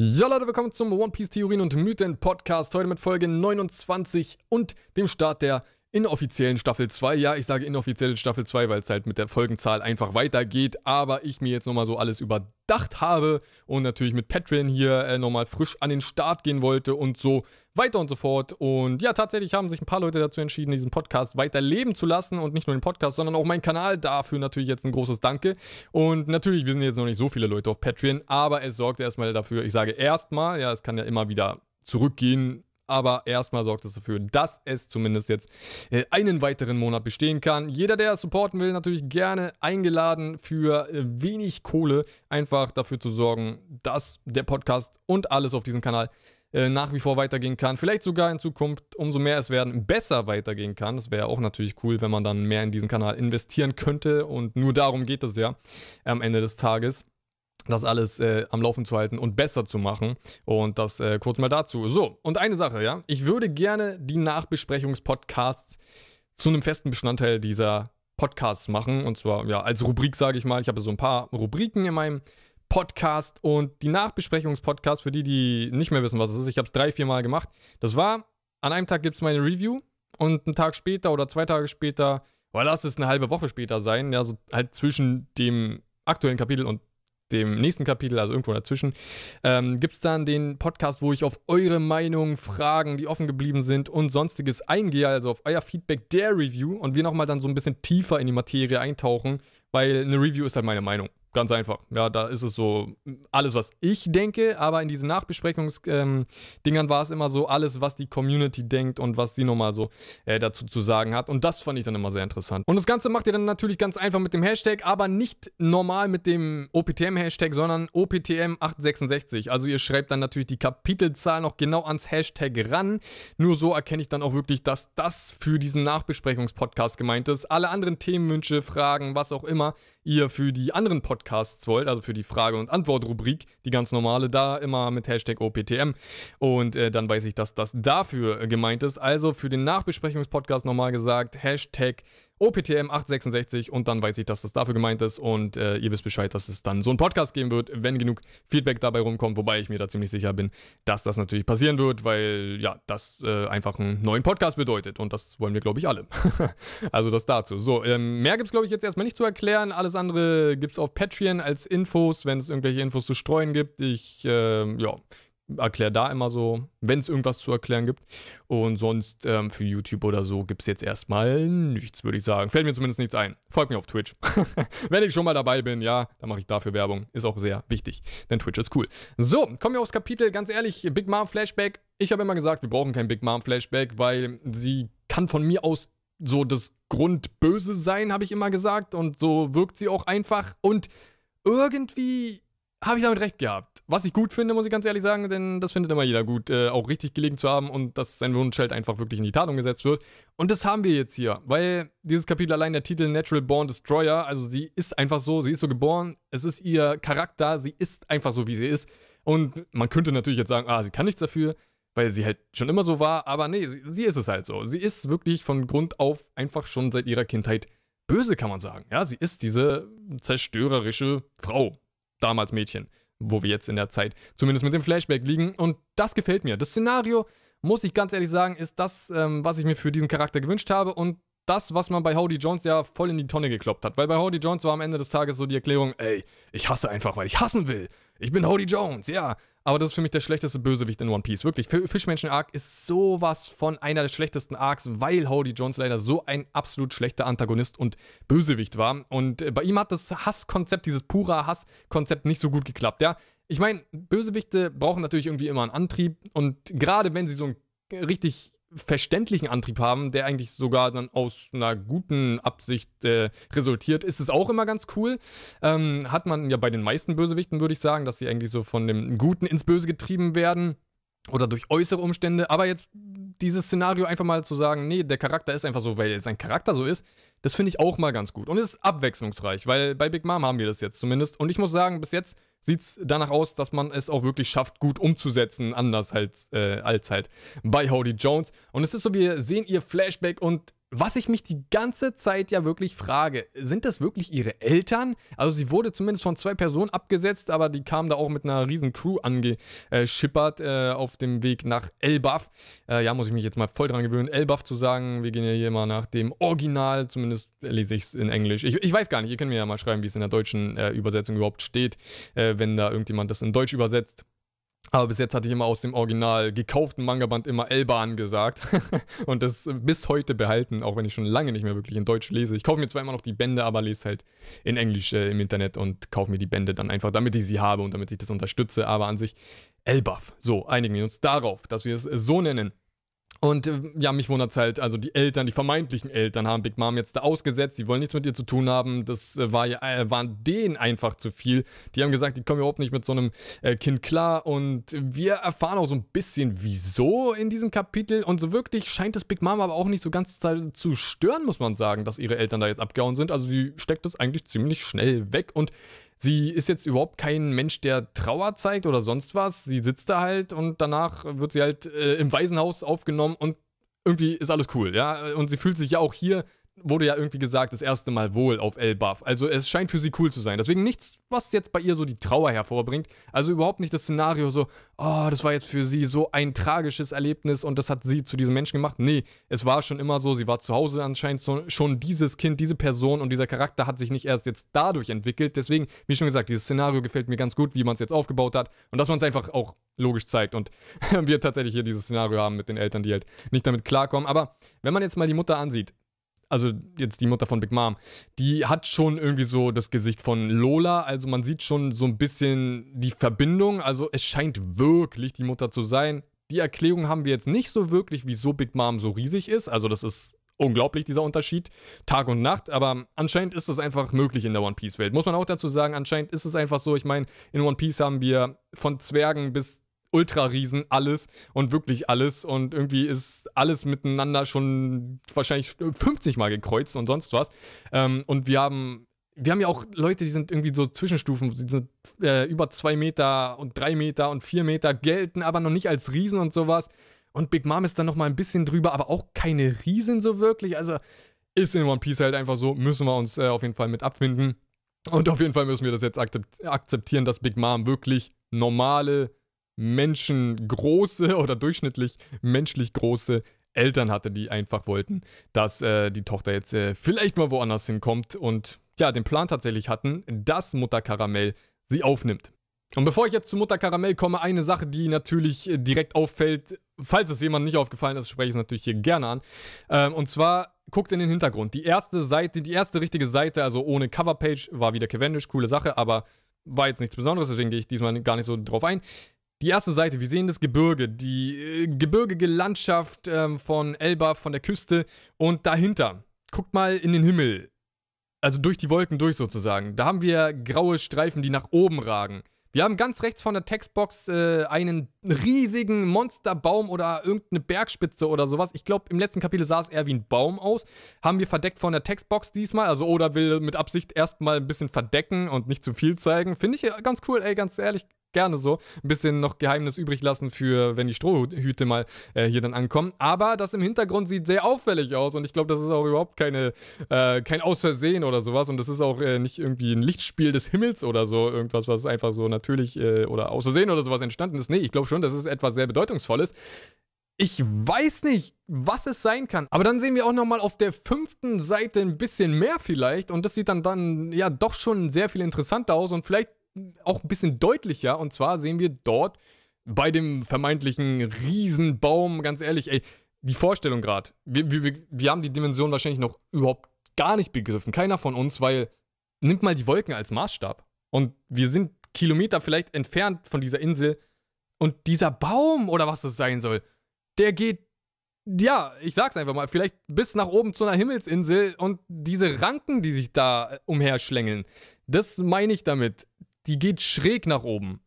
Ja, Leute, willkommen zum One Piece Theorien und Mythen Podcast. Heute mit Folge 29 und dem Start der inoffiziellen Staffel 2. Ja, ich sage inoffizielle Staffel 2, weil es halt mit der Folgenzahl einfach weitergeht. Aber ich mir jetzt nochmal so alles überdacht habe und natürlich mit Patreon hier äh, nochmal frisch an den Start gehen wollte und so weiter und so fort. Und ja, tatsächlich haben sich ein paar Leute dazu entschieden, diesen Podcast weiterleben zu lassen und nicht nur den Podcast, sondern auch meinen Kanal. Dafür natürlich jetzt ein großes Danke. Und natürlich, wir sind jetzt noch nicht so viele Leute auf Patreon, aber es sorgt erstmal dafür, ich sage erstmal, ja, es kann ja immer wieder zurückgehen aber erstmal sorgt es dafür, dass es zumindest jetzt äh, einen weiteren Monat bestehen kann. Jeder, der supporten will, natürlich gerne eingeladen für äh, wenig Kohle, einfach dafür zu sorgen, dass der Podcast und alles auf diesem Kanal äh, nach wie vor weitergehen kann. Vielleicht sogar in Zukunft, umso mehr es werden, besser weitergehen kann. Das wäre auch natürlich cool, wenn man dann mehr in diesen Kanal investieren könnte. Und nur darum geht es ja am Ende des Tages das alles äh, am Laufen zu halten und besser zu machen. Und das äh, kurz mal dazu. So, und eine Sache, ja. Ich würde gerne die Nachbesprechungspodcasts zu einem festen Bestandteil dieser Podcasts machen. Und zwar, ja, als Rubrik, sage ich mal. Ich habe so ein paar Rubriken in meinem Podcast und die Nachbesprechungspodcasts, für die, die nicht mehr wissen, was es ist. Ich habe es drei, vier Mal gemacht. Das war, an einem Tag gibt es meine Review und einen Tag später oder zwei Tage später, oder lass es eine halbe Woche später sein, ja, so halt zwischen dem aktuellen Kapitel und dem nächsten Kapitel, also irgendwo dazwischen, ähm, gibt es dann den Podcast, wo ich auf eure Meinung, Fragen, die offen geblieben sind und sonstiges eingehe, also auf euer Feedback der Review und wir nochmal dann so ein bisschen tiefer in die Materie eintauchen, weil eine Review ist halt meine Meinung. Ganz einfach. Ja, da ist es so alles, was ich denke, aber in diesen Nachbesprechungsdingern ähm, war es immer so alles, was die Community denkt und was sie nochmal so äh, dazu zu sagen hat. Und das fand ich dann immer sehr interessant. Und das Ganze macht ihr dann natürlich ganz einfach mit dem Hashtag, aber nicht normal mit dem OPTM-Hashtag, sondern OPTM866. Also ihr schreibt dann natürlich die Kapitelzahl noch genau ans Hashtag ran. Nur so erkenne ich dann auch wirklich, dass das für diesen Nachbesprechungspodcast gemeint ist. Alle anderen Themenwünsche, Fragen, was auch immer, ihr für die anderen Podcasts wollt, also für die Frage- und Antwort-Rubrik, die ganz normale, da immer mit Hashtag OPTM. Und äh, dann weiß ich, dass das dafür gemeint ist. Also für den Nachbesprechungspodcast nochmal gesagt, Hashtag 866 und dann weiß ich, dass das dafür gemeint ist und äh, ihr wisst Bescheid, dass es dann so einen Podcast geben wird, wenn genug Feedback dabei rumkommt, wobei ich mir da ziemlich sicher bin, dass das natürlich passieren wird, weil ja, das äh, einfach einen neuen Podcast bedeutet und das wollen wir, glaube ich, alle. also das dazu. So, ähm, mehr gibt es, glaube ich, jetzt erstmal nicht zu erklären. Alles andere gibt es auf Patreon als Infos, wenn es irgendwelche Infos zu streuen gibt. Ich, äh, ja, erkläre da immer so, wenn es irgendwas zu erklären gibt. Und sonst ähm, für YouTube oder so gibt es jetzt erstmal nichts, würde ich sagen. Fällt mir zumindest nichts ein. Folgt mir auf Twitch. wenn ich schon mal dabei bin, ja, dann mache ich dafür Werbung. Ist auch sehr wichtig, denn Twitch ist cool. So, kommen wir aufs Kapitel. Ganz ehrlich, Big Mom Flashback. Ich habe immer gesagt, wir brauchen kein Big Mom Flashback, weil sie kann von mir aus so das Grundböse sein, habe ich immer gesagt. Und so wirkt sie auch einfach. Und irgendwie habe ich damit recht gehabt. Was ich gut finde, muss ich ganz ehrlich sagen, denn das findet immer jeder gut, äh, auch richtig gelegen zu haben und dass sein Wunschheld einfach wirklich in die Tat umgesetzt wird. Und das haben wir jetzt hier, weil dieses Kapitel allein der Titel Natural Born Destroyer, also sie ist einfach so, sie ist so geboren, es ist ihr Charakter, sie ist einfach so, wie sie ist. Und man könnte natürlich jetzt sagen, ah, sie kann nichts dafür, weil sie halt schon immer so war, aber nee, sie, sie ist es halt so. Sie ist wirklich von Grund auf einfach schon seit ihrer Kindheit böse, kann man sagen. Ja, sie ist diese zerstörerische Frau damals Mädchen, wo wir jetzt in der Zeit zumindest mit dem Flashback liegen. Und das gefällt mir. Das Szenario, muss ich ganz ehrlich sagen, ist das, ähm, was ich mir für diesen Charakter gewünscht habe. Und das, was man bei Howdy Jones ja voll in die Tonne gekloppt hat. Weil bei Howdy Jones war am Ende des Tages so die Erklärung, ey, ich hasse einfach, weil ich hassen will. Ich bin Howdy Jones, ja. Aber das ist für mich der schlechteste Bösewicht in One Piece. Wirklich, Fischmenschen-Arc ist sowas von einer der schlechtesten Arcs, weil Howdy Jones leider so ein absolut schlechter Antagonist und Bösewicht war. Und äh, bei ihm hat das Hasskonzept, dieses pure Hasskonzept nicht so gut geklappt, ja. Ich meine, Bösewichte brauchen natürlich irgendwie immer einen Antrieb und gerade wenn sie so ein richtig verständlichen Antrieb haben, der eigentlich sogar dann aus einer guten Absicht äh, resultiert, ist es auch immer ganz cool. Ähm, hat man ja bei den meisten Bösewichten, würde ich sagen, dass sie eigentlich so von dem Guten ins Böse getrieben werden oder durch äußere Umstände. Aber jetzt dieses Szenario einfach mal zu sagen, nee, der Charakter ist einfach so, weil sein Charakter so ist, das finde ich auch mal ganz gut. Und es ist abwechslungsreich, weil bei Big Mom haben wir das jetzt zumindest. Und ich muss sagen, bis jetzt sieht es danach aus, dass man es auch wirklich schafft, gut umzusetzen, anders halt, äh, als halt bei Howdy Jones. Und es ist so, wir sehen ihr Flashback und was ich mich die ganze Zeit ja wirklich frage, sind das wirklich ihre Eltern? Also sie wurde zumindest von zwei Personen abgesetzt, aber die kamen da auch mit einer riesen Crew angeschippert äh, auf dem Weg nach Elbaf. Äh, ja, muss ich mich jetzt mal voll dran gewöhnen, Elbaf zu sagen. Wir gehen ja hier mal nach dem Original, zumindest lese ich es in Englisch. Ich, ich, weiß gar nicht, ihr könnt mir ja mal schreiben, wie es in der deutschen äh, Übersetzung überhaupt steht, äh, wenn da irgendjemand das in Deutsch übersetzt. Aber bis jetzt hatte ich immer aus dem original gekauften Manga-Band immer Elban gesagt. und das bis heute behalten, auch wenn ich schon lange nicht mehr wirklich in Deutsch lese. Ich kaufe mir zwar immer noch die Bände, aber lese halt in Englisch äh, im Internet und kaufe mir die Bände dann einfach, damit ich sie habe und damit ich das unterstütze. Aber an sich Elbaf. So, einigen wir uns darauf, dass wir es so nennen. Und äh, ja, mich wundert es halt, also die Eltern, die vermeintlichen Eltern haben Big Mom jetzt da ausgesetzt, die wollen nichts mit ihr zu tun haben, das äh, war ja, äh, waren denen einfach zu viel. Die haben gesagt, die kommen überhaupt nicht mit so einem äh, Kind klar. Und wir erfahren auch so ein bisschen wieso in diesem Kapitel. Und so wirklich scheint es Big Mom aber auch nicht so ganz zu stören, muss man sagen, dass ihre Eltern da jetzt abgehauen sind. Also sie steckt das eigentlich ziemlich schnell weg. Und Sie ist jetzt überhaupt kein Mensch, der Trauer zeigt oder sonst was. Sie sitzt da halt und danach wird sie halt äh, im Waisenhaus aufgenommen und irgendwie ist alles cool, ja. Und sie fühlt sich ja auch hier wurde ja irgendwie gesagt, das erste Mal wohl auf Elbaf. Also es scheint für sie cool zu sein. Deswegen nichts, was jetzt bei ihr so die Trauer hervorbringt. Also überhaupt nicht das Szenario so, oh, das war jetzt für sie so ein tragisches Erlebnis und das hat sie zu diesem Menschen gemacht. Nee, es war schon immer so, sie war zu Hause anscheinend so, schon dieses Kind, diese Person und dieser Charakter hat sich nicht erst jetzt dadurch entwickelt. Deswegen, wie schon gesagt, dieses Szenario gefällt mir ganz gut, wie man es jetzt aufgebaut hat und dass man es einfach auch logisch zeigt und wir tatsächlich hier dieses Szenario haben mit den Eltern, die halt nicht damit klarkommen. Aber wenn man jetzt mal die Mutter ansieht, also jetzt die Mutter von Big Mom, die hat schon irgendwie so das Gesicht von Lola. Also man sieht schon so ein bisschen die Verbindung. Also es scheint wirklich die Mutter zu sein. Die Erklärung haben wir jetzt nicht so wirklich, wieso Big Mom so riesig ist. Also das ist unglaublich, dieser Unterschied. Tag und Nacht. Aber anscheinend ist das einfach möglich in der One Piece-Welt. Muss man auch dazu sagen, anscheinend ist es einfach so. Ich meine, in One Piece haben wir von Zwergen bis Ultra-Riesen alles und wirklich alles und irgendwie ist alles miteinander schon wahrscheinlich 50 Mal gekreuzt und sonst was. Ähm, und wir haben, wir haben ja auch Leute, die sind irgendwie so Zwischenstufen, die sind äh, über zwei Meter und drei Meter und vier Meter, gelten aber noch nicht als Riesen und sowas. Und Big Mom ist dann nochmal ein bisschen drüber, aber auch keine Riesen so wirklich. Also ist in One Piece halt einfach so, müssen wir uns äh, auf jeden Fall mit abfinden. Und auf jeden Fall müssen wir das jetzt akzeptieren, dass Big Mom wirklich normale menschengroße oder durchschnittlich menschlich große Eltern hatte, die einfach wollten, dass äh, die Tochter jetzt äh, vielleicht mal woanders hinkommt und ja, den Plan tatsächlich hatten, dass Mutter Karamell sie aufnimmt. Und bevor ich jetzt zu Mutter Karamell komme, eine Sache, die natürlich äh, direkt auffällt, falls es jemandem nicht aufgefallen ist, spreche ich es natürlich hier gerne an. Ähm, und zwar guckt in den Hintergrund. Die erste Seite, die erste richtige Seite, also ohne Coverpage, war wieder Cavendish, coole Sache, aber war jetzt nichts Besonderes, deswegen gehe ich diesmal gar nicht so drauf ein. Die erste Seite, wir sehen das Gebirge, die äh, gebirgige Landschaft ähm, von Elba, von der Küste und dahinter. Guckt mal in den Himmel. Also durch die Wolken durch sozusagen. Da haben wir graue Streifen, die nach oben ragen. Wir haben ganz rechts von der Textbox äh, einen riesigen Monsterbaum oder irgendeine Bergspitze oder sowas. Ich glaube, im letzten Kapitel sah es eher wie ein Baum aus. Haben wir verdeckt von der Textbox diesmal. Also Oda will mit Absicht erstmal ein bisschen verdecken und nicht zu viel zeigen. Finde ich ganz cool, ey, ganz ehrlich gerne so. Ein bisschen noch Geheimnis übrig lassen für, wenn die Strohhüte mal äh, hier dann ankommen. Aber das im Hintergrund sieht sehr auffällig aus und ich glaube, das ist auch überhaupt keine, äh, kein Ausversehen oder sowas und das ist auch äh, nicht irgendwie ein Lichtspiel des Himmels oder so, irgendwas, was einfach so natürlich äh, oder Außersehen oder sowas entstanden ist. Nee, ich glaube schon, das ist etwas sehr Bedeutungsvolles. Ich weiß nicht, was es sein kann. Aber dann sehen wir auch nochmal auf der fünften Seite ein bisschen mehr vielleicht. Und das sieht dann, dann ja doch schon sehr viel interessanter aus. Und vielleicht auch ein bisschen deutlicher. Und zwar sehen wir dort bei dem vermeintlichen Riesenbaum, ganz ehrlich, ey, die Vorstellung gerade. Wir, wir, wir haben die Dimension wahrscheinlich noch überhaupt gar nicht begriffen. Keiner von uns, weil nimmt mal die Wolken als Maßstab. Und wir sind Kilometer vielleicht entfernt von dieser Insel. Und dieser Baum oder was das sein soll, der geht, ja, ich sag's einfach mal, vielleicht bis nach oben zu einer Himmelsinsel und diese Ranken, die sich da umherschlängeln, das meine ich damit die geht schräg nach oben.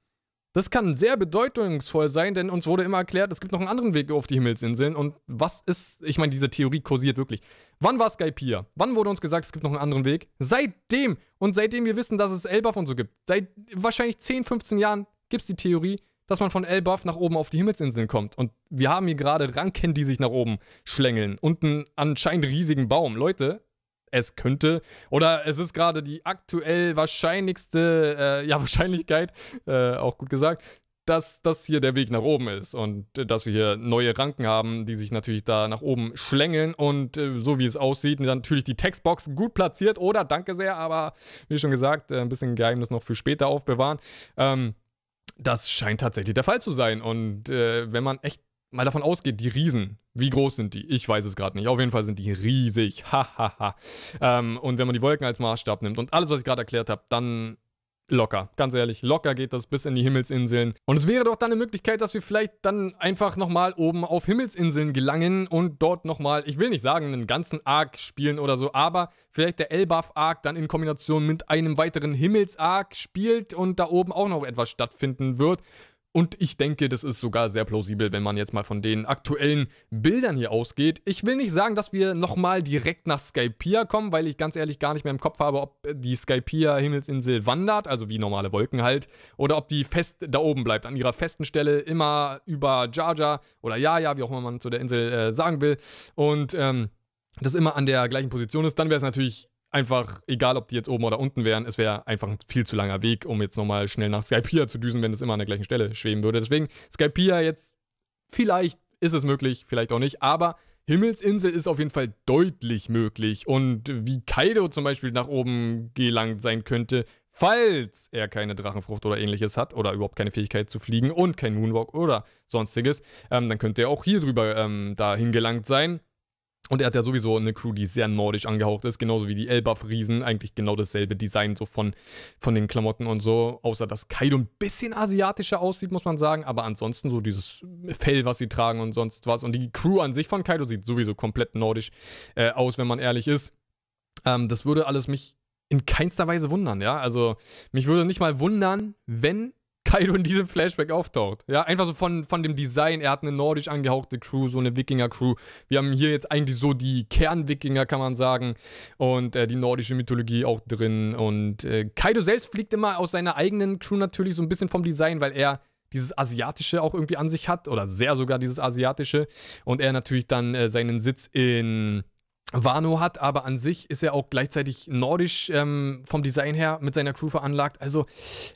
Das kann sehr bedeutungsvoll sein, denn uns wurde immer erklärt, es gibt noch einen anderen Weg auf die Himmelsinseln. Und was ist, ich meine, diese Theorie kursiert wirklich. Wann war Skype hier? Wann wurde uns gesagt, es gibt noch einen anderen Weg? Seitdem und seitdem wir wissen, dass es Elbaf und so gibt, seit wahrscheinlich 10, 15 Jahren gibt es die Theorie, dass man von Elbaf nach oben auf die Himmelsinseln kommt. Und wir haben hier gerade Ranken, die sich nach oben schlängeln. Und einen anscheinend riesigen Baum. Leute, es könnte, oder es ist gerade die aktuell wahrscheinlichste, äh, ja, Wahrscheinlichkeit, äh, auch gut gesagt, dass das hier der Weg nach oben ist und äh, dass wir hier neue Ranken haben, die sich natürlich da nach oben schlängeln und äh, so wie es aussieht, natürlich die Textbox gut platziert. Oder danke sehr, aber wie schon gesagt, äh, ein bisschen Geheimnis noch für später aufbewahren. Ähm, das scheint tatsächlich der Fall zu sein. Und äh, wenn man echt mal davon ausgeht, die Riesen, wie groß sind die? Ich weiß es gerade nicht. Auf jeden Fall sind die riesig. Hahaha. ähm, und wenn man die Wolken als Maßstab nimmt und alles, was ich gerade erklärt habe, dann locker. Ganz ehrlich, locker geht das bis in die Himmelsinseln. Und es wäre doch dann eine Möglichkeit, dass wir vielleicht dann einfach nochmal oben auf Himmelsinseln gelangen und dort nochmal, ich will nicht sagen, einen ganzen Arc spielen oder so, aber vielleicht der Elbaf-Arc dann in Kombination mit einem weiteren Himmels-Arc spielt und da oben auch noch etwas stattfinden wird. Und ich denke, das ist sogar sehr plausibel, wenn man jetzt mal von den aktuellen Bildern hier ausgeht. Ich will nicht sagen, dass wir nochmal direkt nach Skypiea kommen, weil ich ganz ehrlich gar nicht mehr im Kopf habe, ob die Skypiea Himmelsinsel wandert, also wie normale Wolken halt, oder ob die fest da oben bleibt, an ihrer festen Stelle, immer über Jaja oder Jaja, wie auch immer man zu der Insel äh, sagen will. Und ähm, das immer an der gleichen Position ist, dann wäre es natürlich einfach, egal ob die jetzt oben oder unten wären, es wäre einfach ein viel zu langer Weg, um jetzt nochmal schnell nach Skypiea zu düsen, wenn es immer an der gleichen Stelle schweben würde. Deswegen Skypiea jetzt, vielleicht ist es möglich, vielleicht auch nicht, aber Himmelsinsel ist auf jeden Fall deutlich möglich. Und wie Kaido zum Beispiel nach oben gelangt sein könnte, falls er keine Drachenfrucht oder ähnliches hat oder überhaupt keine Fähigkeit zu fliegen und kein Moonwalk oder sonstiges, ähm, dann könnte er auch hier drüber ähm, dahin gelangt sein. Und er hat ja sowieso eine Crew, die sehr nordisch angehaucht ist, genauso wie die Elbaf-Riesen. Eigentlich genau dasselbe Design so von, von den Klamotten und so. Außer dass Kaido ein bisschen asiatischer aussieht, muss man sagen. Aber ansonsten so dieses Fell, was sie tragen und sonst was. Und die Crew an sich von Kaido sieht sowieso komplett nordisch äh, aus, wenn man ehrlich ist. Ähm, das würde alles mich in keinster Weise wundern, ja. Also mich würde nicht mal wundern, wenn Kaido in diesem Flashback auftaucht. Ja, einfach so von, von dem Design. Er hat eine nordisch angehauchte Crew, so eine Wikinger-Crew. Wir haben hier jetzt eigentlich so die Kern-Wikinger, kann man sagen. Und äh, die nordische Mythologie auch drin. Und äh, Kaido selbst fliegt immer aus seiner eigenen Crew natürlich so ein bisschen vom Design, weil er dieses Asiatische auch irgendwie an sich hat. Oder sehr sogar dieses Asiatische. Und er natürlich dann äh, seinen Sitz in Wano hat, aber an sich ist er auch gleichzeitig nordisch ähm, vom Design her mit seiner Crew veranlagt. Also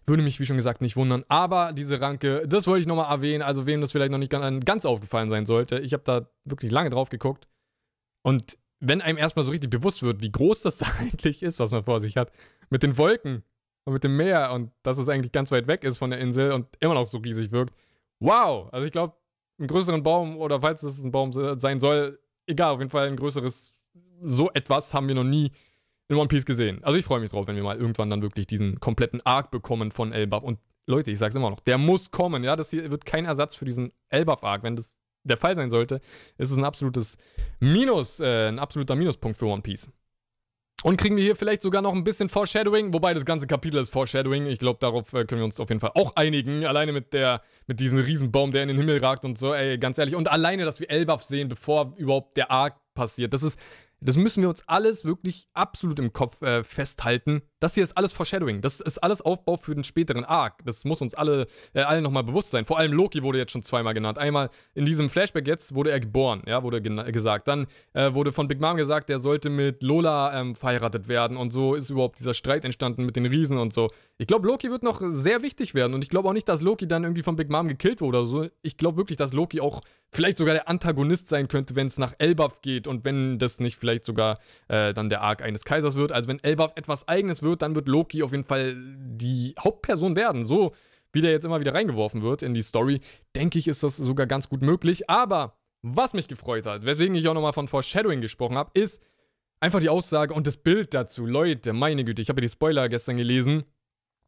würde mich, wie schon gesagt, nicht wundern. Aber diese Ranke, das wollte ich nochmal erwähnen. Also wem das vielleicht noch nicht ganz, aufgefallen sein sollte. Ich habe da wirklich lange drauf geguckt. Und wenn einem erstmal so richtig bewusst wird, wie groß das da eigentlich ist, was man vor sich hat, mit den Wolken und mit dem Meer und dass es eigentlich ganz weit weg ist von der Insel und immer noch so riesig wirkt. Wow! Also ich glaube, einen größeren Baum oder falls es ein Baum sein soll, egal, auf jeden Fall ein größeres so etwas haben wir noch nie in One Piece gesehen. Also ich freue mich drauf, wenn wir mal irgendwann dann wirklich diesen kompletten Arc bekommen von Elbaf. Und Leute, ich sag's immer noch, der muss kommen, ja. Das hier wird kein Ersatz für diesen Elbaf-Arc. Wenn das der Fall sein sollte, ist es ein absolutes Minus, äh, ein absoluter Minuspunkt für One Piece. Und kriegen wir hier vielleicht sogar noch ein bisschen Foreshadowing, wobei das ganze Kapitel ist Foreshadowing. Ich glaube, darauf äh, können wir uns auf jeden Fall auch einigen. Alleine mit der, mit diesem Riesenbaum, der in den Himmel ragt und so, ey, ganz ehrlich. Und alleine, dass wir Elbaf sehen, bevor überhaupt der Arc passiert. Das ist, das müssen wir uns alles wirklich absolut im Kopf äh, festhalten. Das hier ist alles Foreshadowing. Das ist alles Aufbau für den späteren Arc. Das muss uns alle, äh, allen nochmal bewusst sein. Vor allem Loki wurde jetzt schon zweimal genannt. Einmal in diesem Flashback jetzt wurde er geboren, ja, wurde gesagt. Dann äh, wurde von Big Mom gesagt, er sollte mit Lola ähm, verheiratet werden. Und so ist überhaupt dieser Streit entstanden mit den Riesen und so. Ich glaube, Loki wird noch sehr wichtig werden. Und ich glaube auch nicht, dass Loki dann irgendwie von Big Mom gekillt wurde oder so. Ich glaube wirklich, dass Loki auch vielleicht sogar der Antagonist sein könnte, wenn es nach Elbaf geht und wenn das nicht vielleicht sogar äh, dann der Arc eines Kaisers wird. Also wenn Elbaf etwas eigenes wird, dann wird Loki auf jeden Fall die Hauptperson werden. So wie der jetzt immer wieder reingeworfen wird in die Story, denke ich, ist das sogar ganz gut möglich. Aber was mich gefreut hat, weswegen ich auch nochmal von Foreshadowing gesprochen habe, ist einfach die Aussage und das Bild dazu. Leute, meine Güte, ich habe ja die Spoiler gestern gelesen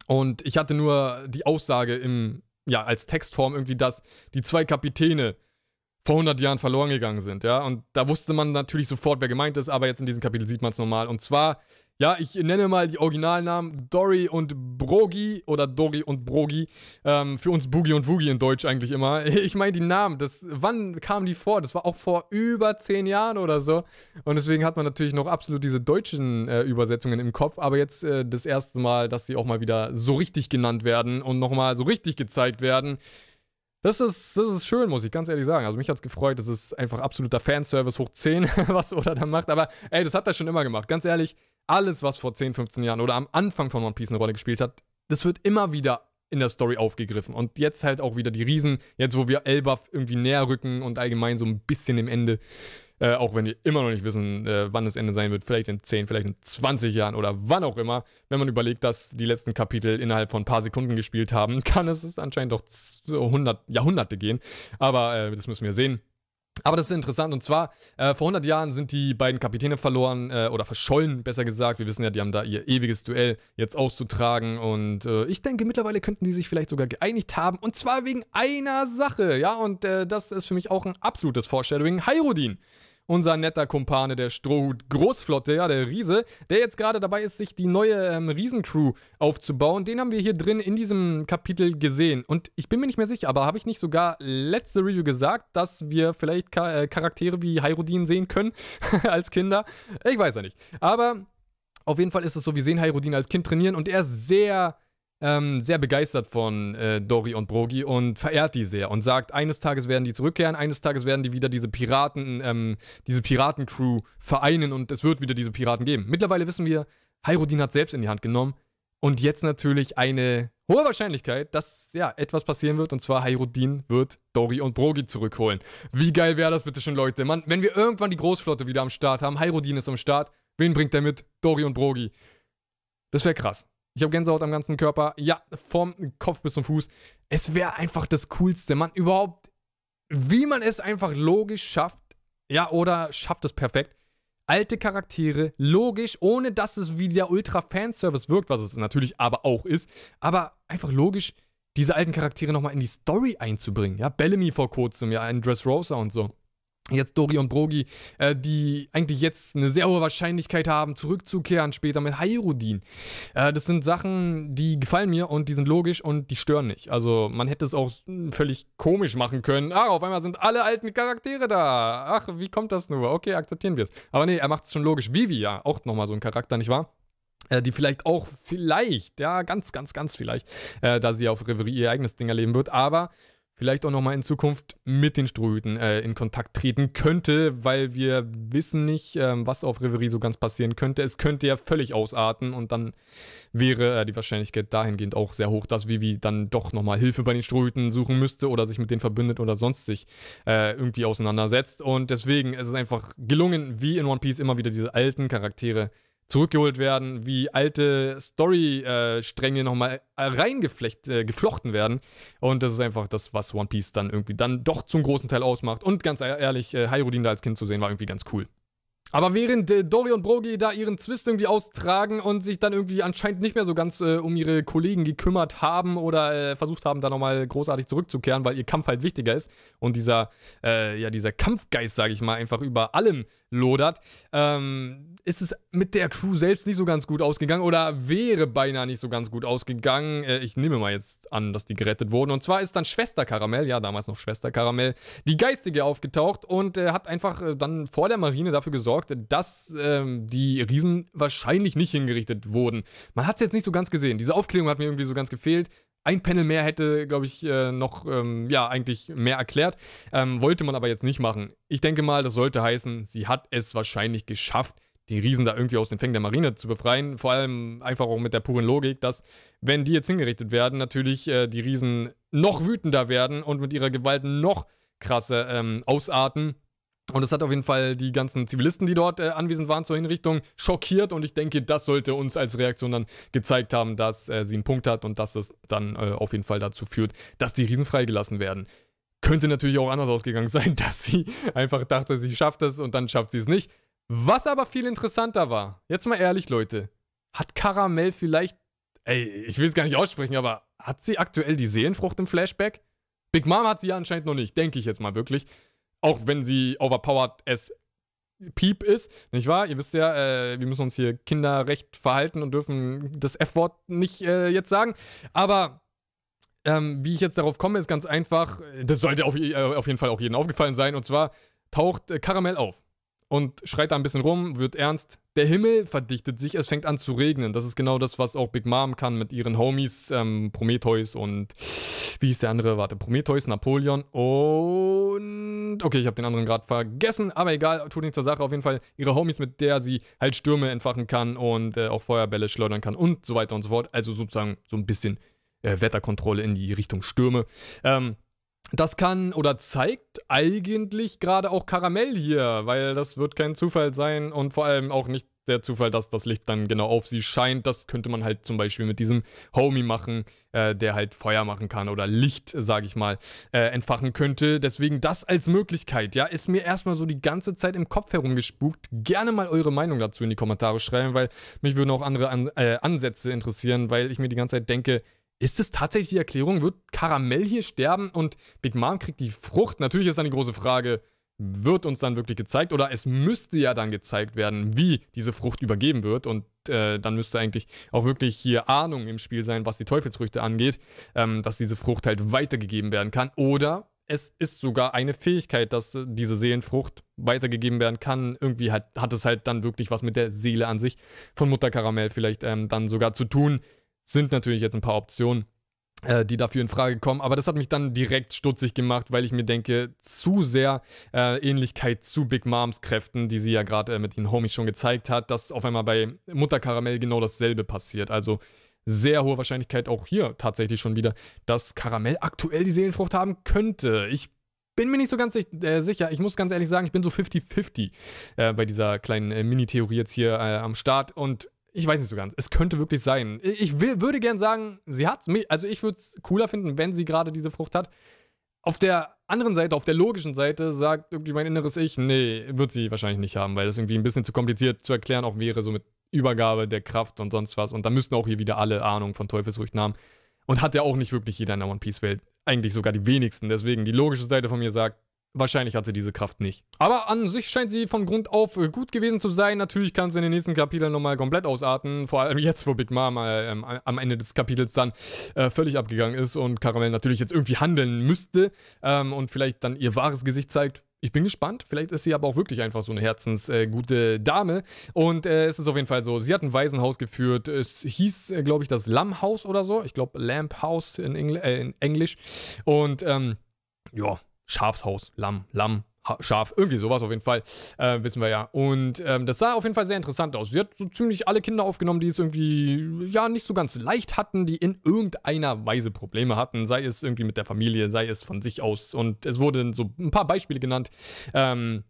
und ich hatte nur die Aussage im, ja, als Textform irgendwie, dass die zwei Kapitäne vor 100 Jahren verloren gegangen sind, ja. Und da wusste man natürlich sofort, wer gemeint ist, aber jetzt in diesem Kapitel sieht man es nochmal. Und zwar, ja, ich nenne mal die Originalnamen Dory und Brogi oder Dory und Brogi. Ähm, für uns Boogie und Woogie in Deutsch eigentlich immer. Ich meine die Namen, das, wann kamen die vor? Das war auch vor über 10 Jahren oder so. Und deswegen hat man natürlich noch absolut diese deutschen äh, Übersetzungen im Kopf. Aber jetzt äh, das erste Mal, dass sie auch mal wieder so richtig genannt werden und nochmal so richtig gezeigt werden. Das ist, das ist schön, muss ich ganz ehrlich sagen. Also mich hat es gefreut. Das ist einfach absoluter Fanservice hoch 10, was Oda da macht. Aber ey, das hat er schon immer gemacht. Ganz ehrlich, alles, was vor 10, 15 Jahren oder am Anfang von One Piece eine Rolle gespielt hat, das wird immer wieder in der Story aufgegriffen. Und jetzt halt auch wieder die Riesen, jetzt wo wir Elbaf irgendwie näher rücken und allgemein so ein bisschen im Ende, äh, auch wenn wir immer noch nicht wissen, äh, wann das Ende sein wird, vielleicht in 10, vielleicht in 20 Jahren oder wann auch immer. Wenn man überlegt, dass die letzten Kapitel innerhalb von ein paar Sekunden gespielt haben, kann es anscheinend doch so 100 Jahrhunderte gehen. Aber äh, das müssen wir sehen. Aber das ist interessant. Und zwar, äh, vor 100 Jahren sind die beiden Kapitäne verloren äh, oder verschollen, besser gesagt. Wir wissen ja, die haben da ihr ewiges Duell jetzt auszutragen. Und äh, ich denke, mittlerweile könnten die sich vielleicht sogar geeinigt haben. Und zwar wegen einer Sache, ja, und äh, das ist für mich auch ein absolutes Foreshadowing. Hyrudin unser netter Kumpane der Strohhut Großflotte, ja, der Riese, der jetzt gerade dabei ist, sich die neue ähm, Riesencrew aufzubauen. Den haben wir hier drin in diesem Kapitel gesehen. Und ich bin mir nicht mehr sicher, aber habe ich nicht sogar letzte Review gesagt, dass wir vielleicht Ka äh, Charaktere wie Hyrudin sehen können als Kinder? Ich weiß ja nicht. Aber auf jeden Fall ist es so, wir sehen Hyrudin als Kind trainieren und er ist sehr ähm, sehr begeistert von äh, Dori und Brogi und verehrt die sehr und sagt, eines Tages werden die zurückkehren, eines Tages werden die wieder diese Piraten, ähm, diese Piratencrew vereinen und es wird wieder diese Piraten geben. Mittlerweile wissen wir, Hyrudin hat selbst in die Hand genommen und jetzt natürlich eine hohe Wahrscheinlichkeit, dass ja etwas passieren wird und zwar Hyrudin wird Dori und Brogi zurückholen. Wie geil wäre das bitte schon, Leute? Mann, wenn wir irgendwann die Großflotte wieder am Start haben, Hyrudin ist am Start, wen bringt er mit? Dori und Brogi. Das wäre krass. Ich habe Gänsehaut am ganzen Körper. Ja, vom Kopf bis zum Fuß. Es wäre einfach das Coolste. Man überhaupt, wie man es einfach logisch schafft. Ja, oder schafft es perfekt. Alte Charaktere, logisch, ohne dass es wie der Ultra-Fanservice wirkt, was es natürlich aber auch ist. Aber einfach logisch, diese alten Charaktere nochmal in die Story einzubringen. Ja, Bellamy vor kurzem, ja, ein Dressrosa und so jetzt Dori und Brogi, äh, die eigentlich jetzt eine sehr hohe Wahrscheinlichkeit haben, zurückzukehren später mit Hyrudin. Äh, das sind Sachen, die gefallen mir und die sind logisch und die stören nicht. Also man hätte es auch völlig komisch machen können. Ach, auf einmal sind alle alten Charaktere da. Ach, wie kommt das nur? Okay, akzeptieren wir es. Aber nee, er macht es schon logisch. Vivi ja, auch nochmal so ein Charakter, nicht wahr? Äh, die vielleicht auch, vielleicht, ja, ganz, ganz, ganz vielleicht, äh, da sie auf Reverie ihr eigenes Ding erleben wird, aber vielleicht auch nochmal in Zukunft mit den Strohhüten äh, in Kontakt treten könnte, weil wir wissen nicht, ähm, was auf Reverie so ganz passieren könnte. Es könnte ja völlig ausarten und dann wäre äh, die Wahrscheinlichkeit dahingehend auch sehr hoch, dass Vivi dann doch nochmal Hilfe bei den Strohhüten suchen müsste oder sich mit denen verbindet oder sonst sich äh, irgendwie auseinandersetzt. Und deswegen ist es einfach gelungen, wie in One Piece immer wieder diese alten Charaktere zurückgeholt werden, wie alte Story-Stränge nochmal reingeflecht, äh, geflochten werden. Und das ist einfach das, was One Piece dann irgendwie dann doch zum großen Teil ausmacht. Und ganz ehrlich, äh, da als Kind zu sehen, war irgendwie ganz cool. Aber während äh, Dori und Brogi da ihren Zwist irgendwie austragen und sich dann irgendwie anscheinend nicht mehr so ganz äh, um ihre Kollegen gekümmert haben oder äh, versucht haben, da nochmal großartig zurückzukehren, weil ihr Kampf halt wichtiger ist und dieser, äh, ja, dieser Kampfgeist, sage ich mal, einfach über allem lodert, ähm, ist es mit der Crew selbst nicht so ganz gut ausgegangen oder wäre beinahe nicht so ganz gut ausgegangen. Äh, ich nehme mal jetzt an, dass die gerettet wurden. Und zwar ist dann Schwester Karamell, ja, damals noch Schwester Karamell, die Geistige aufgetaucht und äh, hat einfach äh, dann vor der Marine dafür gesorgt, dass ähm, die Riesen wahrscheinlich nicht hingerichtet wurden. Man hat es jetzt nicht so ganz gesehen. Diese Aufklärung hat mir irgendwie so ganz gefehlt. Ein Panel mehr hätte, glaube ich, äh, noch, ähm, ja, eigentlich mehr erklärt. Ähm, wollte man aber jetzt nicht machen. Ich denke mal, das sollte heißen, sie hat es wahrscheinlich geschafft, die Riesen da irgendwie aus den Fängen der Marine zu befreien. Vor allem einfach auch mit der puren Logik, dass, wenn die jetzt hingerichtet werden, natürlich äh, die Riesen noch wütender werden und mit ihrer Gewalt noch krasser ähm, ausarten und es hat auf jeden Fall die ganzen Zivilisten, die dort äh, anwesend waren zur Hinrichtung, schockiert. Und ich denke, das sollte uns als Reaktion dann gezeigt haben, dass äh, sie einen Punkt hat und dass es dann äh, auf jeden Fall dazu führt, dass die Riesen freigelassen werden. Könnte natürlich auch anders ausgegangen sein, dass sie einfach dachte, sie schafft es und dann schafft sie es nicht. Was aber viel interessanter war, jetzt mal ehrlich, Leute, hat Karamell vielleicht, ey, ich will es gar nicht aussprechen, aber hat sie aktuell die Seelenfrucht im Flashback? Big Mom hat sie ja anscheinend noch nicht, denke ich jetzt mal wirklich. Auch wenn sie overpowered as Piep ist, nicht wahr? Ihr wisst ja, äh, wir müssen uns hier kinderrecht verhalten und dürfen das F-Wort nicht äh, jetzt sagen. Aber ähm, wie ich jetzt darauf komme, ist ganz einfach. Das sollte auf, äh, auf jeden Fall auch jedem aufgefallen sein. Und zwar taucht äh, Karamell auf. Und schreit da ein bisschen rum, wird ernst. Der Himmel verdichtet sich, es fängt an zu regnen. Das ist genau das, was auch Big Mom kann mit ihren Homies, ähm, Prometheus und wie hieß der andere? Warte, Prometheus, Napoleon und okay, ich habe den anderen gerade vergessen, aber egal, tut nichts zur Sache. Auf jeden Fall ihre Homies, mit der sie halt Stürme entfachen kann und äh, auch Feuerbälle schleudern kann und so weiter und so fort. Also sozusagen so ein bisschen äh, Wetterkontrolle in die Richtung Stürme. Ähm, das kann oder zeigt eigentlich gerade auch Karamell hier, weil das wird kein Zufall sein und vor allem auch nicht der Zufall, dass das Licht dann genau auf sie scheint. Das könnte man halt zum Beispiel mit diesem Homie machen, äh, der halt Feuer machen kann oder Licht, sage ich mal, äh, entfachen könnte. Deswegen das als Möglichkeit, ja, ist mir erstmal so die ganze Zeit im Kopf herumgespukt. Gerne mal eure Meinung dazu in die Kommentare schreiben, weil mich würden auch andere An äh, Ansätze interessieren, weil ich mir die ganze Zeit denke, ist es tatsächlich die Erklärung? Wird Karamell hier sterben und Big Mom kriegt die Frucht? Natürlich ist dann die große Frage, wird uns dann wirklich gezeigt oder es müsste ja dann gezeigt werden, wie diese Frucht übergeben wird und äh, dann müsste eigentlich auch wirklich hier Ahnung im Spiel sein, was die Teufelsfrüchte angeht, ähm, dass diese Frucht halt weitergegeben werden kann oder es ist sogar eine Fähigkeit, dass diese Seelenfrucht weitergegeben werden kann. Irgendwie hat, hat es halt dann wirklich was mit der Seele an sich von Mutter Karamell vielleicht ähm, dann sogar zu tun sind natürlich jetzt ein paar Optionen, äh, die dafür in Frage kommen. Aber das hat mich dann direkt stutzig gemacht, weil ich mir denke, zu sehr äh, Ähnlichkeit zu Big Moms Kräften, die sie ja gerade äh, mit den Homies schon gezeigt hat, dass auf einmal bei Mutter Karamell genau dasselbe passiert. Also sehr hohe Wahrscheinlichkeit auch hier tatsächlich schon wieder, dass Karamell aktuell die Seelenfrucht haben könnte. Ich bin mir nicht so ganz äh, sicher. Ich muss ganz ehrlich sagen, ich bin so 50-50 äh, bei dieser kleinen äh, Mini-Theorie jetzt hier am Start. Und ich weiß nicht so ganz. Es könnte wirklich sein. Ich will, würde gern sagen, sie hat es. Also ich würde es cooler finden, wenn sie gerade diese Frucht hat. Auf der anderen Seite, auf der logischen Seite, sagt irgendwie mein inneres Ich, nee, wird sie wahrscheinlich nicht haben, weil das irgendwie ein bisschen zu kompliziert zu erklären auch wäre, so mit Übergabe der Kraft und sonst was. Und da müssten auch hier wieder alle Ahnung von Teufelsfrüchten haben. Und hat ja auch nicht wirklich jeder in der One Piece-Welt. Eigentlich sogar die wenigsten. Deswegen die logische Seite von mir sagt, Wahrscheinlich hat sie diese Kraft nicht. Aber an sich scheint sie von Grund auf äh, gut gewesen zu sein. Natürlich kann sie in den nächsten Kapiteln nochmal komplett ausarten. Vor allem jetzt, wo Big Mom äh, am Ende des Kapitels dann äh, völlig abgegangen ist und Karamell natürlich jetzt irgendwie handeln müsste ähm, und vielleicht dann ihr wahres Gesicht zeigt. Ich bin gespannt. Vielleicht ist sie aber auch wirklich einfach so eine herzensgute äh, Dame. Und es ist auf jeden Fall so, sie hat ein Waisenhaus geführt. Es hieß, glaube ich, das Lammhaus oder so. Ich glaube, Lamp House in, Engl in Englisch. Und ähm, ja, Schafshaus, Lamm, Lamm, Schaf, irgendwie sowas auf jeden Fall, äh, wissen wir ja. Und ähm, das sah auf jeden Fall sehr interessant aus. Sie hat so ziemlich alle Kinder aufgenommen, die es irgendwie, ja, nicht so ganz leicht hatten, die in irgendeiner Weise Probleme hatten, sei es irgendwie mit der Familie, sei es von sich aus. Und es wurden so ein paar Beispiele genannt. Ähm,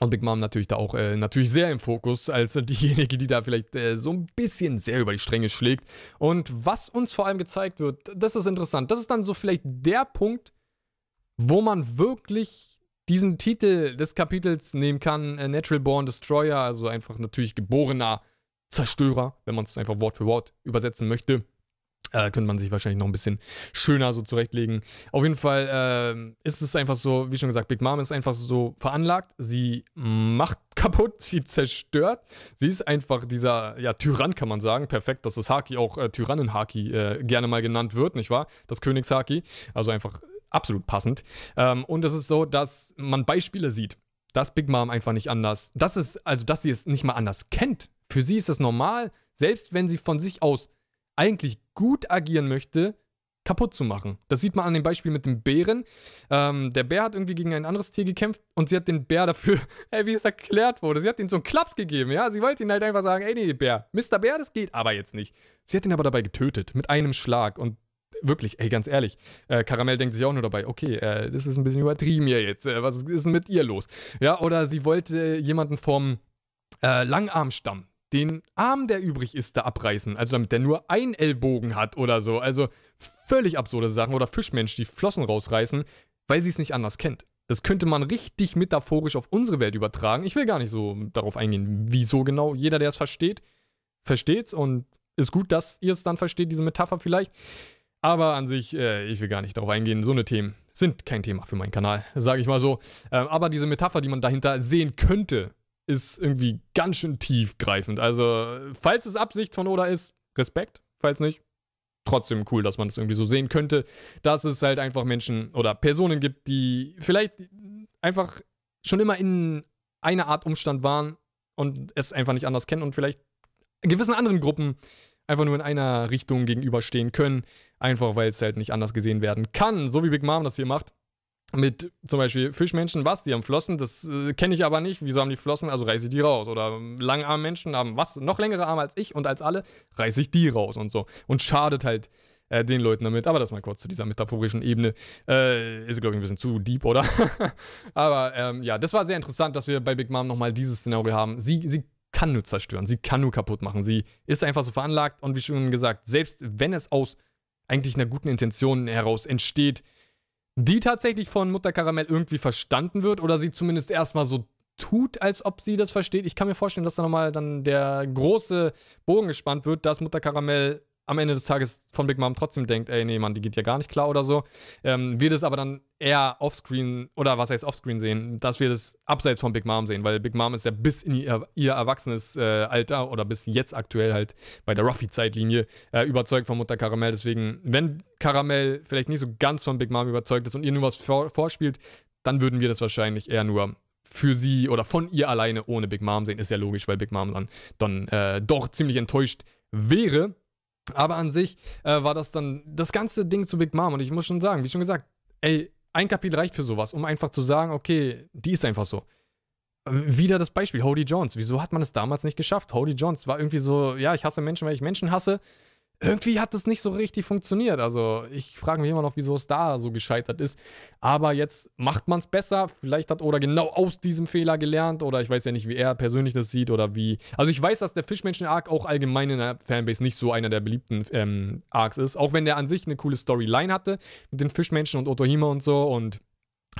und Big Mom natürlich da auch äh, natürlich sehr im Fokus, als diejenige, die da vielleicht äh, so ein bisschen sehr über die Stränge schlägt. Und was uns vor allem gezeigt wird, das ist interessant. Das ist dann so vielleicht der Punkt, wo man wirklich diesen Titel des Kapitels nehmen kann, Natural Born Destroyer, also einfach natürlich geborener Zerstörer, wenn man es einfach Wort für Wort übersetzen möchte. Äh, könnte man sich wahrscheinlich noch ein bisschen schöner so zurechtlegen. Auf jeden Fall äh, ist es einfach so, wie schon gesagt, Big Mom ist einfach so veranlagt. Sie macht kaputt, sie zerstört. Sie ist einfach dieser, ja, Tyrann kann man sagen. Perfekt, dass das Haki auch äh, Tyrannen-Haki äh, gerne mal genannt wird, nicht wahr? Das Königshaki. Also einfach absolut passend. Ähm, und es ist so, dass man Beispiele sieht, dass Big Mom einfach nicht anders, das ist, also dass sie es nicht mal anders kennt. Für sie ist es normal, selbst wenn sie von sich aus eigentlich gut agieren möchte, kaputt zu machen. Das sieht man an dem Beispiel mit dem Bären. Ähm, der Bär hat irgendwie gegen ein anderes Tier gekämpft und sie hat den Bär dafür, ey, wie es erklärt wurde, sie hat ihm so einen Klaps gegeben, ja. Sie wollte ihn halt einfach sagen, ey, nee, Bär, Mr. Bär, das geht aber jetzt nicht. Sie hat ihn aber dabei getötet, mit einem Schlag und wirklich, ey, ganz ehrlich, äh, Karamell denkt sich auch nur dabei, okay, äh, das ist ein bisschen übertrieben hier jetzt, äh, was ist denn mit ihr los? Ja, oder sie wollte jemanden vom äh, Langarmstamm, den Arm, der übrig ist, da abreißen, also damit der nur ein Ellbogen hat oder so, also völlig absurde Sachen oder Fischmensch, die Flossen rausreißen, weil sie es nicht anders kennt. Das könnte man richtig metaphorisch auf unsere Welt übertragen. Ich will gar nicht so darauf eingehen, wieso genau. Jeder, der es versteht, versteht's und ist gut, dass ihr es dann versteht, diese Metapher vielleicht. Aber an sich, äh, ich will gar nicht darauf eingehen. So eine Themen sind kein Thema für meinen Kanal, sage ich mal so. Ähm, aber diese Metapher, die man dahinter sehen könnte, ist irgendwie ganz schön tiefgreifend. Also, falls es Absicht von Oda ist, Respekt. Falls nicht, trotzdem cool, dass man das irgendwie so sehen könnte, dass es halt einfach Menschen oder Personen gibt, die vielleicht einfach schon immer in eine Art Umstand waren und es einfach nicht anders kennen und vielleicht gewissen anderen Gruppen einfach nur in einer Richtung gegenüberstehen können, einfach weil es halt nicht anders gesehen werden kann, so wie Big Mom das hier macht. Mit zum Beispiel Fischmenschen, was? Die haben Flossen, das äh, kenne ich aber nicht. Wieso haben die Flossen? Also reiße ich die raus. Oder langarme Menschen haben was? Noch längere Arme als ich und als alle, reiße ich die raus und so. Und schadet halt äh, den Leuten damit. Aber das mal kurz zu dieser metaphorischen Ebene. Äh, ist, glaube ich, ein bisschen zu deep, oder? aber ähm, ja, das war sehr interessant, dass wir bei Big Mom nochmal dieses Szenario haben. Sie, sie kann nur zerstören, sie kann nur kaputt machen. Sie ist einfach so veranlagt und wie schon gesagt, selbst wenn es aus eigentlich einer guten Intention heraus entsteht, die tatsächlich von Mutter Karamell irgendwie verstanden wird oder sie zumindest erstmal so tut, als ob sie das versteht. Ich kann mir vorstellen, dass da nochmal dann der große Bogen gespannt wird, dass Mutter Karamell am Ende des Tages von Big Mom trotzdem denkt, ey, nee, Mann, die geht ja gar nicht klar oder so, ähm, wir das aber dann eher offscreen, oder was heißt offscreen sehen, dass wir das abseits von Big Mom sehen, weil Big Mom ist ja bis in ihr, ihr erwachsenes äh, Alter oder bis jetzt aktuell halt bei der Ruffy-Zeitlinie äh, überzeugt von Mutter Karamell. Deswegen, wenn Karamell vielleicht nicht so ganz von Big Mom überzeugt ist und ihr nur was vor, vorspielt, dann würden wir das wahrscheinlich eher nur für sie oder von ihr alleine ohne Big Mom sehen. Ist ja logisch, weil Big Mom dann, dann äh, doch ziemlich enttäuscht wäre. Aber an sich äh, war das dann das ganze Ding zu Big Mom. Und ich muss schon sagen, wie schon gesagt, ey, ein Kapitel reicht für sowas, um einfach zu sagen, okay, die ist einfach so. Wieder das Beispiel, Hody Jones. Wieso hat man es damals nicht geschafft? Hody Jones war irgendwie so, ja, ich hasse Menschen, weil ich Menschen hasse irgendwie hat das nicht so richtig funktioniert. Also ich frage mich immer noch, wieso es da so gescheitert ist. Aber jetzt macht man es besser. Vielleicht hat Oda genau aus diesem Fehler gelernt. Oder ich weiß ja nicht, wie er persönlich das sieht oder wie. Also ich weiß, dass der Fischmenschen-Arc auch allgemein in der Fanbase nicht so einer der beliebten ähm, Arcs ist. Auch wenn der an sich eine coole Storyline hatte mit den Fischmenschen und Otohima und so und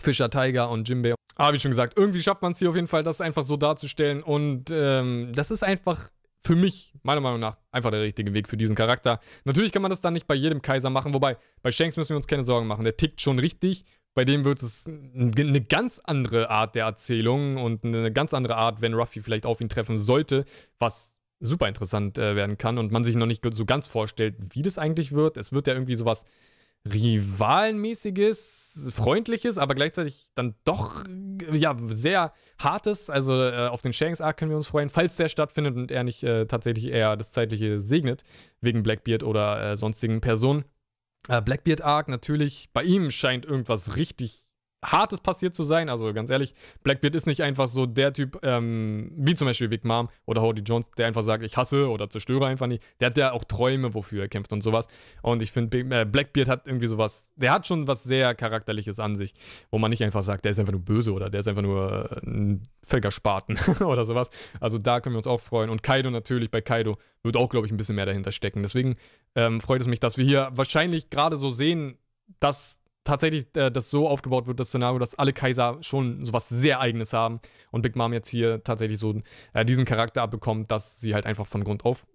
Fischer, Tiger und Jimbei. Aber wie schon gesagt, irgendwie schafft man es hier auf jeden Fall, das einfach so darzustellen. Und ähm, das ist einfach für mich, meiner Meinung nach, einfach der richtige Weg für diesen Charakter. Natürlich kann man das dann nicht bei jedem Kaiser machen, wobei bei Shanks müssen wir uns keine Sorgen machen. Der tickt schon richtig. Bei dem wird es eine ganz andere Art der Erzählung und eine ganz andere Art, wenn Ruffy vielleicht auf ihn treffen sollte, was super interessant äh, werden kann und man sich noch nicht so ganz vorstellt, wie das eigentlich wird. Es wird ja irgendwie sowas rivalenmäßiges, freundliches, aber gleichzeitig dann doch ja sehr hartes. Also äh, auf den Shanks Arc können wir uns freuen, falls der stattfindet und er nicht äh, tatsächlich eher das zeitliche segnet wegen Blackbeard oder äh, sonstigen Personen. Äh, Blackbeard Arc natürlich, bei ihm scheint irgendwas richtig Hartes passiert zu sein. Also ganz ehrlich, Blackbeard ist nicht einfach so der Typ, ähm, wie zum Beispiel Big Mom oder Hody Jones, der einfach sagt, ich hasse oder zerstöre einfach nicht. Der hat ja auch Träume, wofür er kämpft und sowas. Und ich finde, äh, Blackbeard hat irgendwie sowas, der hat schon was sehr Charakterliches an sich, wo man nicht einfach sagt, der ist einfach nur böse oder der ist einfach nur äh, ein völliger Spaten oder sowas. Also da können wir uns auch freuen. Und Kaido natürlich, bei Kaido wird auch, glaube ich, ein bisschen mehr dahinter stecken. Deswegen ähm, freut es mich, dass wir hier wahrscheinlich gerade so sehen, dass tatsächlich äh, das so aufgebaut wird, das Szenario, dass alle Kaiser schon sowas sehr Eigenes haben und Big Mom jetzt hier tatsächlich so äh, diesen Charakter abbekommt, dass sie halt einfach von Grund auf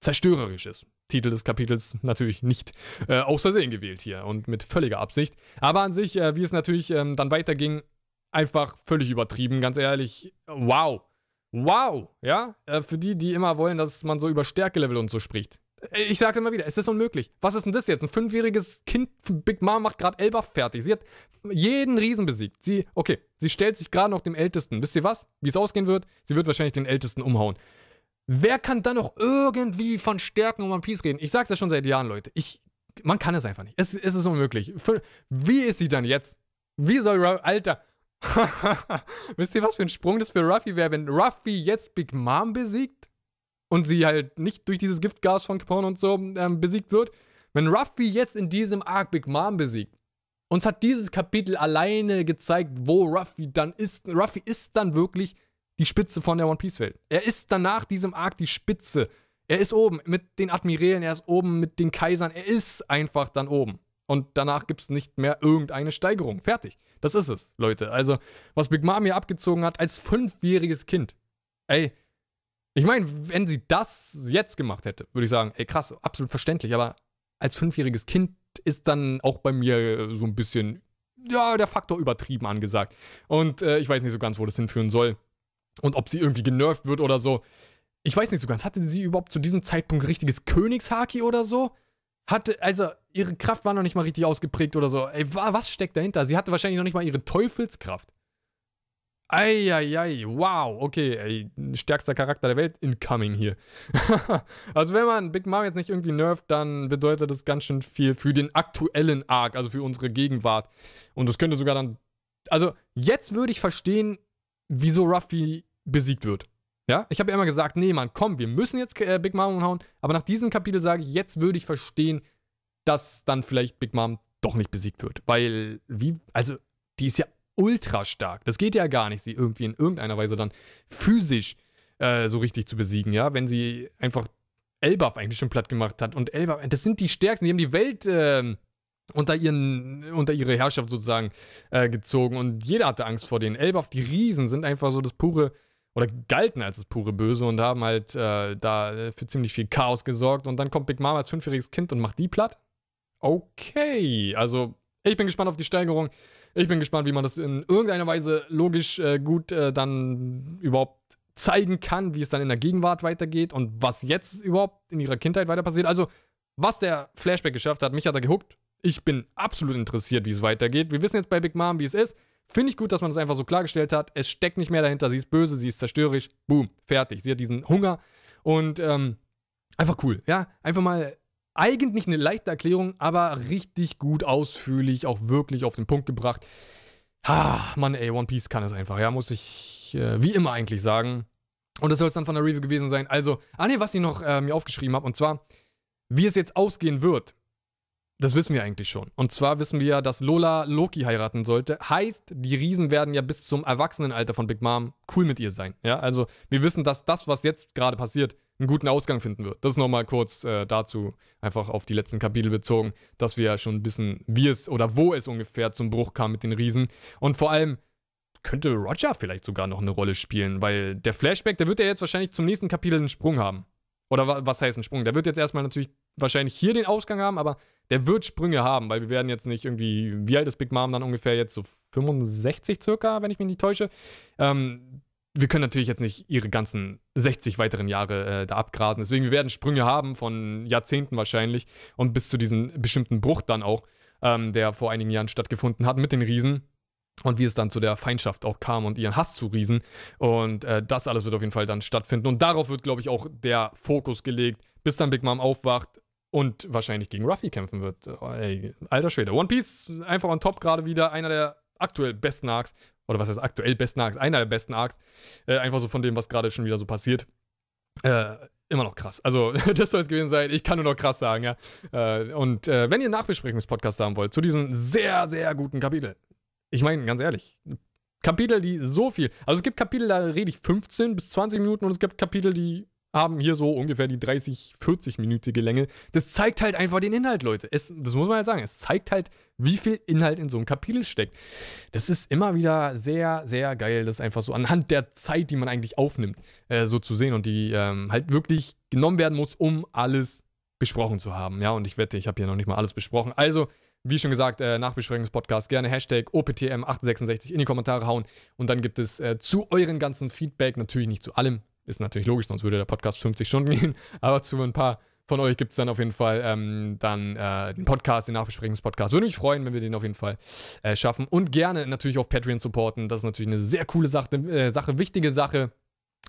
zerstörerisch ist. Titel des Kapitels natürlich nicht äh, aus Versehen gewählt hier und mit völliger Absicht. Aber an sich, äh, wie es natürlich ähm, dann weiterging, einfach völlig übertrieben, ganz ehrlich. Wow. Wow, ja? Äh, für die, die immer wollen, dass man so über Stärkelevel und so spricht. Ich sage immer wieder, es ist unmöglich. Was ist denn das jetzt? Ein fünfjähriges Kind, Big Mom macht gerade Elbaf fertig. Sie hat jeden Riesen besiegt. Sie, okay, sie stellt sich gerade noch dem Ältesten. Wisst ihr was? Wie es ausgehen wird? Sie wird wahrscheinlich den Ältesten umhauen. Wer kann dann noch irgendwie von Stärken um One Piece reden? Ich sag's ja schon seit Jahren, Leute. Ich, man kann es einfach nicht. Es, es ist unmöglich. Wie ist sie dann jetzt? Wie soll Ruffy, Alter. Wisst ihr, was für ein Sprung das für Ruffy wäre, wenn Ruffy jetzt Big Mom besiegt? Und sie halt nicht durch dieses Giftgas von Capone und so ähm, besiegt wird. Wenn Ruffy jetzt in diesem Arc Big Mom besiegt, uns hat dieses Kapitel alleine gezeigt, wo Ruffy dann ist. Ruffy ist dann wirklich die Spitze von der One Piece Welt. Er ist dann nach diesem Arc die Spitze. Er ist oben mit den Admirälen, er ist oben mit den Kaisern, er ist einfach dann oben. Und danach gibt es nicht mehr irgendeine Steigerung. Fertig. Das ist es, Leute. Also, was Big Mom hier abgezogen hat als fünfjähriges Kind. Ey, ich meine, wenn sie das jetzt gemacht hätte, würde ich sagen, ey krass, absolut verständlich, aber als fünfjähriges Kind ist dann auch bei mir so ein bisschen, ja, der Faktor übertrieben angesagt. Und äh, ich weiß nicht so ganz, wo das hinführen soll. Und ob sie irgendwie genervt wird oder so. Ich weiß nicht so ganz. Hatte sie überhaupt zu diesem Zeitpunkt richtiges Königshaki oder so? Hatte, also, ihre Kraft war noch nicht mal richtig ausgeprägt oder so. Ey, was steckt dahinter? Sie hatte wahrscheinlich noch nicht mal ihre Teufelskraft. Eieiei, wow, okay, ey, stärkster Charakter der Welt, incoming hier. also wenn man Big Mom jetzt nicht irgendwie nervt, dann bedeutet das ganz schön viel für den aktuellen Arc, also für unsere Gegenwart. Und das könnte sogar dann, also jetzt würde ich verstehen, wieso Ruffy besiegt wird. Ja, ich habe ja immer gesagt, nee, Mann, komm, wir müssen jetzt äh, Big Mom umhauen. Aber nach diesem Kapitel sage ich, jetzt würde ich verstehen, dass dann vielleicht Big Mom doch nicht besiegt wird. Weil, wie, also, die ist ja ultra stark. Das geht ja gar nicht, sie irgendwie in irgendeiner Weise dann physisch äh, so richtig zu besiegen, ja, wenn sie einfach Elbaf eigentlich schon platt gemacht hat. Und Elbaf, das sind die Stärksten, die haben die Welt äh, unter, ihren, unter ihre Herrschaft sozusagen äh, gezogen und jeder hatte Angst vor denen. Elbaf, die Riesen, sind einfach so das pure oder galten als das pure Böse und haben halt äh, da für ziemlich viel Chaos gesorgt. Und dann kommt Big Mama als fünfjähriges Kind und macht die platt. Okay, also ich bin gespannt auf die Steigerung. Ich bin gespannt, wie man das in irgendeiner Weise logisch äh, gut äh, dann überhaupt zeigen kann, wie es dann in der Gegenwart weitergeht und was jetzt überhaupt in ihrer Kindheit weiter passiert. Also, was der Flashback geschafft hat, mich hat er gehuckt. Ich bin absolut interessiert, wie es weitergeht. Wir wissen jetzt bei Big Mom, wie es ist. Finde ich gut, dass man das einfach so klargestellt hat. Es steckt nicht mehr dahinter. Sie ist böse, sie ist zerstörerisch. Boom, fertig. Sie hat diesen Hunger. Und ähm, einfach cool. Ja, einfach mal eigentlich eine leichte Erklärung, aber richtig gut ausführlich, auch wirklich auf den Punkt gebracht. Ha, Mann, ey, One Piece kann es einfach. Ja, muss ich äh, wie immer eigentlich sagen. Und das soll es dann von der Review gewesen sein. Also, ah ne, was ich noch äh, mir aufgeschrieben habe, und zwar, wie es jetzt ausgehen wird. Das wissen wir eigentlich schon. Und zwar wissen wir ja, dass Lola Loki heiraten sollte. Heißt, die Riesen werden ja bis zum Erwachsenenalter von Big Mom cool mit ihr sein. Ja, also wir wissen, dass das, was jetzt gerade passiert, einen guten Ausgang finden wird. Das nochmal kurz äh, dazu, einfach auf die letzten Kapitel bezogen, dass wir ja schon wissen, wie es oder wo es ungefähr zum Bruch kam mit den Riesen. Und vor allem könnte Roger vielleicht sogar noch eine Rolle spielen, weil der Flashback, der wird ja jetzt wahrscheinlich zum nächsten Kapitel einen Sprung haben. Oder was heißt ein Sprung? Der wird jetzt erstmal natürlich wahrscheinlich hier den Ausgang haben, aber der wird Sprünge haben, weil wir werden jetzt nicht irgendwie, wie alt ist Big Mom dann ungefähr jetzt? So 65 circa, wenn ich mich nicht täusche. Ähm, wir können natürlich jetzt nicht ihre ganzen 60 weiteren Jahre äh, da abgrasen. Deswegen, wir werden Sprünge haben von Jahrzehnten wahrscheinlich und bis zu diesem bestimmten Bruch dann auch, ähm, der vor einigen Jahren stattgefunden hat mit den Riesen und wie es dann zu der Feindschaft auch kam und ihren Hass zu Riesen. Und äh, das alles wird auf jeden Fall dann stattfinden. Und darauf wird, glaube ich, auch der Fokus gelegt, bis dann Big Mom aufwacht und wahrscheinlich gegen Ruffy kämpfen wird. Oh, ey, alter Schwede. One Piece einfach on top gerade wieder. Einer der aktuell besten Arcs. Oder was heißt aktuell besten Arcs? Einer der besten Arcs. Äh, einfach so von dem, was gerade schon wieder so passiert. Äh, immer noch krass. Also, das soll es gewesen sein. Ich kann nur noch krass sagen, ja. Äh, und äh, wenn ihr einen Nachbesprechungspodcast haben wollt zu diesem sehr, sehr guten Kapitel, ich meine, ganz ehrlich, Kapitel, die so viel. Also es gibt Kapitel, da rede ich 15 bis 20 Minuten und es gibt Kapitel, die haben hier so ungefähr die 30, 40-minütige Länge. Das zeigt halt einfach den Inhalt, Leute. Es, das muss man halt sagen. Es zeigt halt, wie viel Inhalt in so einem Kapitel steckt. Das ist immer wieder sehr, sehr geil, das einfach so anhand der Zeit, die man eigentlich aufnimmt, äh, so zu sehen und die ähm, halt wirklich genommen werden muss, um alles besprochen zu haben. Ja, und ich wette, ich habe hier noch nicht mal alles besprochen. Also, wie schon gesagt, äh, Nachbesprechungspodcast, gerne Hashtag OPTM866 in die Kommentare hauen. Und dann gibt es äh, zu euren ganzen Feedback, natürlich nicht zu allem, ist natürlich logisch, sonst würde der Podcast 50 Stunden gehen, aber zu ein paar von euch gibt es dann auf jeden Fall ähm, dann äh, den Podcast, den Nachbesprechungspodcast. Würde mich freuen, wenn wir den auf jeden Fall äh, schaffen. Und gerne natürlich auf Patreon supporten. Das ist natürlich eine sehr coole Sache, äh, Sache wichtige Sache.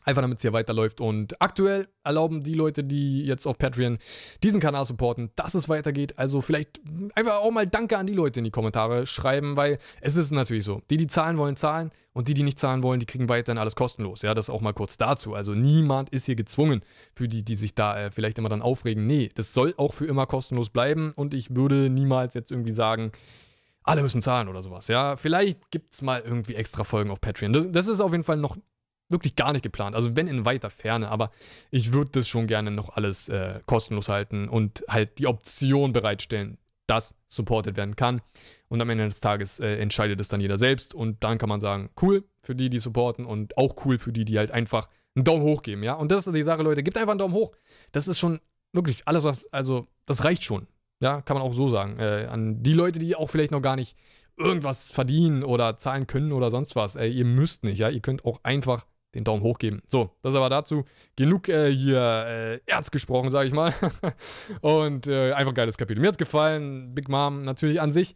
Einfach damit es hier weiterläuft. Und aktuell erlauben die Leute, die jetzt auf Patreon diesen Kanal supporten, dass es weitergeht. Also vielleicht einfach auch mal Danke an die Leute in die Kommentare schreiben, weil es ist natürlich so. Die, die zahlen wollen, zahlen. Und die, die nicht zahlen wollen, die kriegen weiterhin alles kostenlos. Ja, das auch mal kurz dazu. Also niemand ist hier gezwungen, für die, die sich da äh, vielleicht immer dann aufregen. Nee, das soll auch für immer kostenlos bleiben. Und ich würde niemals jetzt irgendwie sagen, alle müssen zahlen oder sowas. Ja, vielleicht gibt es mal irgendwie extra Folgen auf Patreon. Das, das ist auf jeden Fall noch wirklich gar nicht geplant. Also wenn in weiter Ferne, aber ich würde das schon gerne noch alles äh, kostenlos halten und halt die Option bereitstellen, dass supported werden kann. Und am Ende des Tages äh, entscheidet es dann jeder selbst. Und dann kann man sagen, cool für die, die supporten und auch cool für die, die halt einfach einen Daumen hoch geben, ja. Und das ist die Sache, Leute, gebt einfach einen Daumen hoch. Das ist schon wirklich alles, was, also das reicht schon. Ja, kann man auch so sagen. Äh, an die Leute, die auch vielleicht noch gar nicht irgendwas verdienen oder zahlen können oder sonst was. Ey, ihr müsst nicht, ja. Ihr könnt auch einfach den Daumen hoch geben. So, das aber dazu. Genug äh, hier äh, Erz gesprochen, sage ich mal. und äh, einfach geiles Kapitel. Mir hat's gefallen. Big Mom natürlich an sich.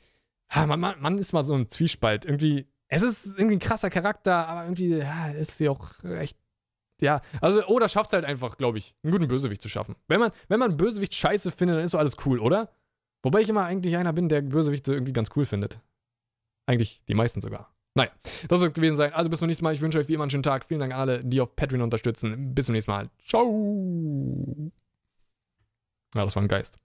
Ja, man, man, man ist mal so ein Zwiespalt. Irgendwie es ist irgendwie ein krasser Charakter, aber irgendwie ja, ist sie auch echt. Ja, also, oder schafft es halt einfach, glaube ich, einen guten Bösewicht zu schaffen. Wenn man, wenn man Bösewicht scheiße findet, dann ist so alles cool, oder? Wobei ich immer eigentlich einer bin, der Bösewichte irgendwie ganz cool findet. Eigentlich die meisten sogar. Naja, das soll es gewesen sein. Also bis zum nächsten Mal. Ich wünsche euch wie immer einen schönen Tag. Vielen Dank an alle, die auf Patreon unterstützen. Bis zum nächsten Mal. Ciao. Ja, das war ein Geist.